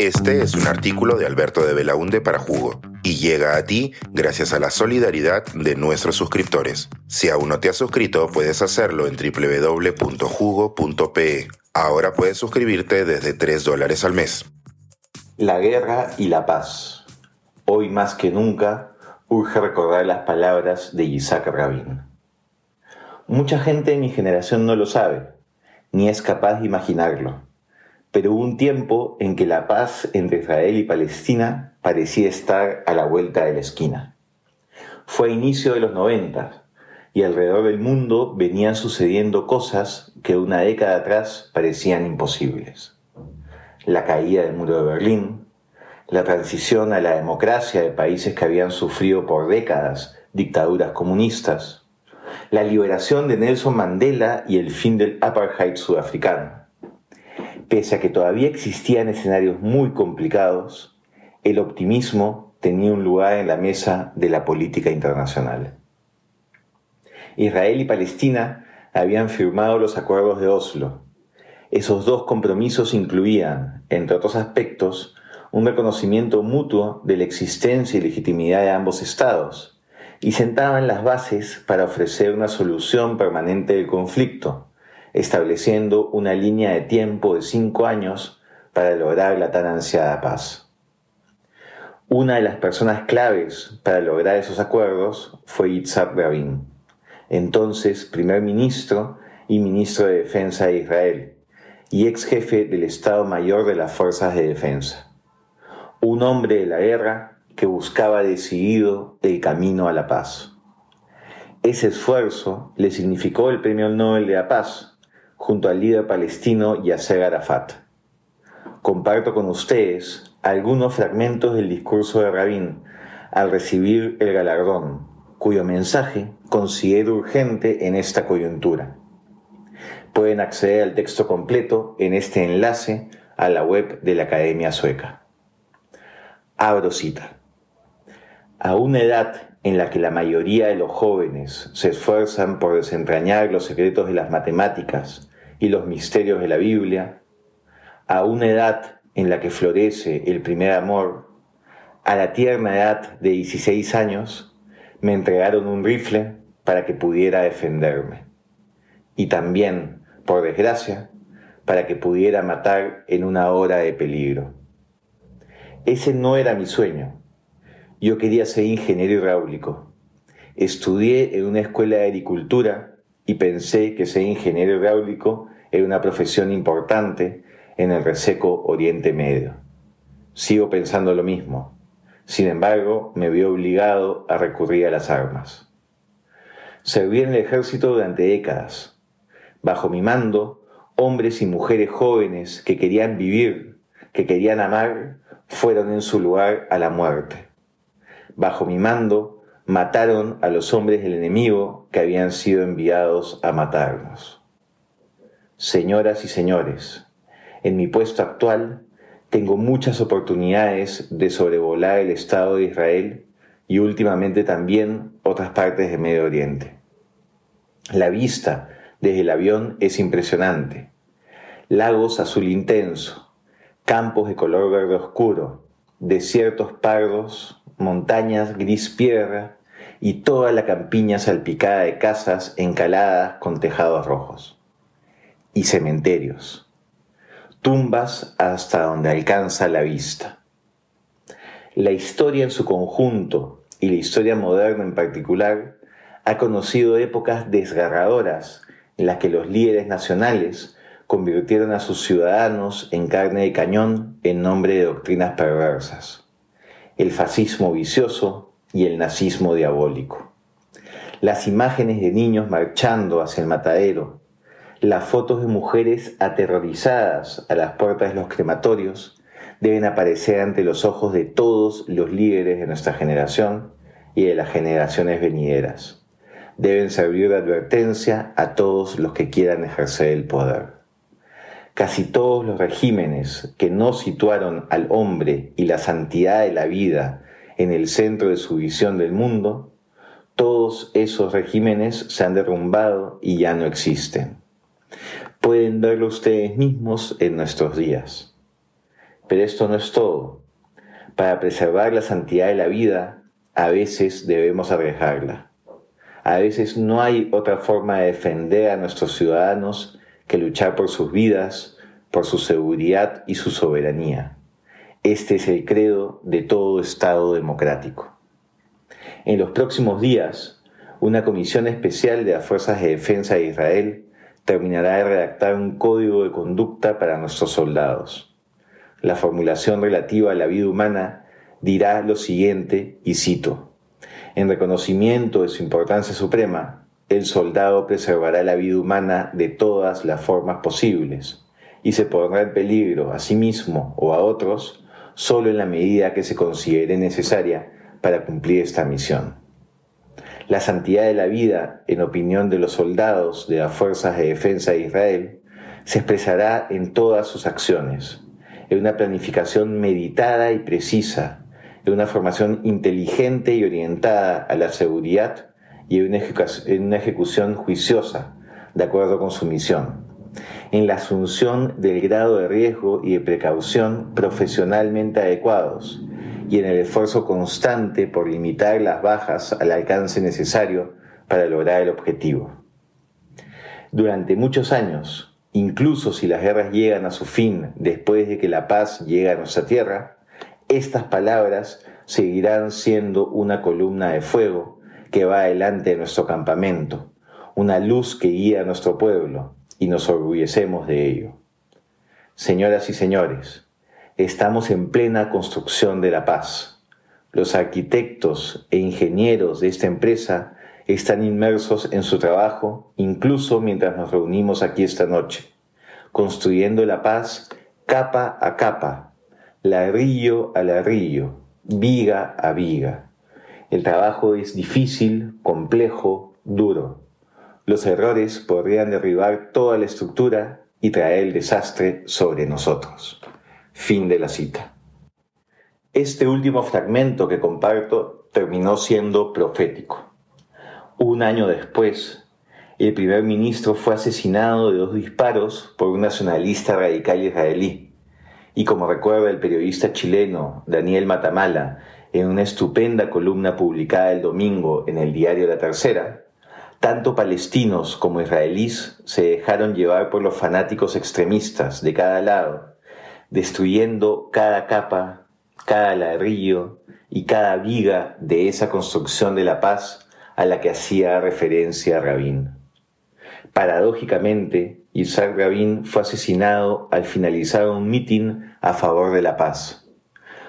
Este es un artículo de Alberto de Belaunde para Jugo y llega a ti gracias a la solidaridad de nuestros suscriptores. Si aún no te has suscrito, puedes hacerlo en www.jugo.pe. Ahora puedes suscribirte desde 3 dólares al mes. La guerra y la paz. Hoy más que nunca urge recordar las palabras de Isaac Rabin. Mucha gente de mi generación no lo sabe, ni es capaz de imaginarlo pero hubo un tiempo en que la paz entre Israel y Palestina parecía estar a la vuelta de la esquina. Fue a inicio de los 90 y alrededor del mundo venían sucediendo cosas que una década atrás parecían imposibles. La caída del muro de Berlín, la transición a la democracia de países que habían sufrido por décadas dictaduras comunistas, la liberación de Nelson Mandela y el fin del apartheid sudafricano Pese a que todavía existían escenarios muy complicados, el optimismo tenía un lugar en la mesa de la política internacional. Israel y Palestina habían firmado los acuerdos de Oslo. Esos dos compromisos incluían, entre otros aspectos, un reconocimiento mutuo de la existencia y legitimidad de ambos estados, y sentaban las bases para ofrecer una solución permanente del conflicto, estableciendo una línea de tiempo de cinco años para lograr la tan ansiada paz. Una de las personas claves para lograr esos acuerdos fue Yitzhak Rabin, entonces primer ministro y ministro de Defensa de Israel, y ex jefe del Estado Mayor de las Fuerzas de Defensa. Un hombre de la guerra que buscaba decidido el camino a la paz. Ese esfuerzo le significó el Premio Nobel de la Paz, junto al líder palestino Yasser Arafat. Comparto con ustedes algunos fragmentos del discurso de Rabin al recibir el galardón, cuyo mensaje considero urgente en esta coyuntura. Pueden acceder al texto completo en este enlace a la web de la Academia Sueca. Abro cita. A una edad en la que la mayoría de los jóvenes se esfuerzan por desentrañar los secretos de las matemáticas, y los misterios de la Biblia, a una edad en la que florece el primer amor, a la tierna edad de 16 años, me entregaron un rifle para que pudiera defenderme. Y también, por desgracia, para que pudiera matar en una hora de peligro. Ese no era mi sueño. Yo quería ser ingeniero hidráulico. Estudié en una escuela de agricultura y pensé que ser ingeniero hidráulico era una profesión importante en el reseco Oriente Medio. Sigo pensando lo mismo. Sin embargo, me vi obligado a recurrir a las armas. Serví en el ejército durante décadas. Bajo mi mando, hombres y mujeres jóvenes que querían vivir, que querían amar, fueron en su lugar a la muerte. Bajo mi mando, mataron a los hombres del enemigo que habían sido enviados a matarnos. Señoras y señores, en mi puesto actual tengo muchas oportunidades de sobrevolar el Estado de Israel y últimamente también otras partes de Medio Oriente. La vista desde el avión es impresionante. Lagos azul intenso, campos de color verde oscuro, desiertos pardos, montañas gris piedra y toda la campiña salpicada de casas encaladas con tejados rojos y cementerios, tumbas hasta donde alcanza la vista. La historia en su conjunto y la historia moderna en particular ha conocido épocas desgarradoras en las que los líderes nacionales convirtieron a sus ciudadanos en carne de cañón en nombre de doctrinas perversas, el fascismo vicioso y el nazismo diabólico. Las imágenes de niños marchando hacia el matadero, las fotos de mujeres aterrorizadas a las puertas de los crematorios deben aparecer ante los ojos de todos los líderes de nuestra generación y de las generaciones venideras. Deben servir de advertencia a todos los que quieran ejercer el poder. Casi todos los regímenes que no situaron al hombre y la santidad de la vida en el centro de su visión del mundo, todos esos regímenes se han derrumbado y ya no existen pueden verlo ustedes mismos en nuestros días. Pero esto no es todo. Para preservar la santidad de la vida, a veces debemos arriesgarla. A veces no hay otra forma de defender a nuestros ciudadanos que luchar por sus vidas, por su seguridad y su soberanía. Este es el credo de todo Estado democrático. En los próximos días, una comisión especial de las Fuerzas de Defensa de Israel terminará de redactar un código de conducta para nuestros soldados. La formulación relativa a la vida humana dirá lo siguiente, y cito, En reconocimiento de su importancia suprema, el soldado preservará la vida humana de todas las formas posibles y se pondrá en peligro a sí mismo o a otros solo en la medida que se considere necesaria para cumplir esta misión. La santidad de la vida, en opinión de los soldados de las Fuerzas de Defensa de Israel, se expresará en todas sus acciones, en una planificación meditada y precisa, en una formación inteligente y orientada a la seguridad y en una ejecución juiciosa, de acuerdo con su misión, en la asunción del grado de riesgo y de precaución profesionalmente adecuados, y en el esfuerzo constante por limitar las bajas al alcance necesario para lograr el objetivo. Durante muchos años, incluso si las guerras llegan a su fin después de que la paz llegue a nuestra tierra, estas palabras seguirán siendo una columna de fuego que va adelante de nuestro campamento, una luz que guía a nuestro pueblo, y nos orgullecemos de ello. Señoras y señores, estamos en plena construcción de la paz. Los arquitectos e ingenieros de esta empresa están inmersos en su trabajo, incluso mientras nos reunimos aquí esta noche, construyendo la paz capa a capa, ladrillo a ladrillo, viga a viga. El trabajo es difícil, complejo, duro. Los errores podrían derribar toda la estructura y traer el desastre sobre nosotros. Fin de la cita. Este último fragmento que comparto terminó siendo profético. Un año después, el primer ministro fue asesinado de dos disparos por un nacionalista radical israelí. Y como recuerda el periodista chileno Daniel Matamala en una estupenda columna publicada el domingo en el diario La Tercera, tanto palestinos como israelíes se dejaron llevar por los fanáticos extremistas de cada lado destruyendo cada capa, cada ladrillo y cada viga de esa construcción de la paz a la que hacía referencia Rabin. Paradójicamente, Isaac Rabin fue asesinado al finalizar un mitin a favor de la paz.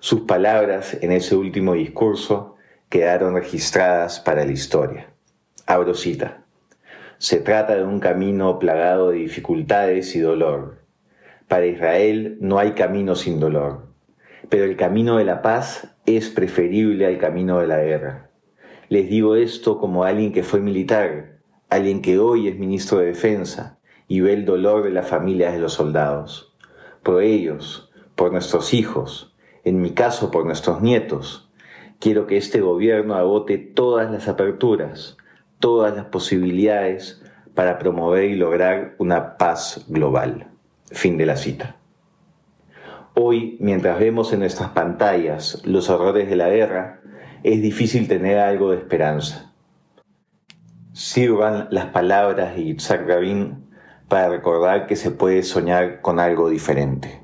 Sus palabras en ese último discurso quedaron registradas para la historia. Abro cita. Se trata de un camino plagado de dificultades y dolor, para Israel no hay camino sin dolor, pero el camino de la paz es preferible al camino de la guerra. Les digo esto como alguien que fue militar, alguien que hoy es ministro de Defensa y ve el dolor de las familias de los soldados. Por ellos, por nuestros hijos, en mi caso por nuestros nietos, quiero que este gobierno agote todas las aperturas, todas las posibilidades para promover y lograr una paz global. Fin de la cita. Hoy, mientras vemos en nuestras pantallas los horrores de la guerra, es difícil tener algo de esperanza. Sirvan las palabras de Yitzhak Rabin para recordar que se puede soñar con algo diferente.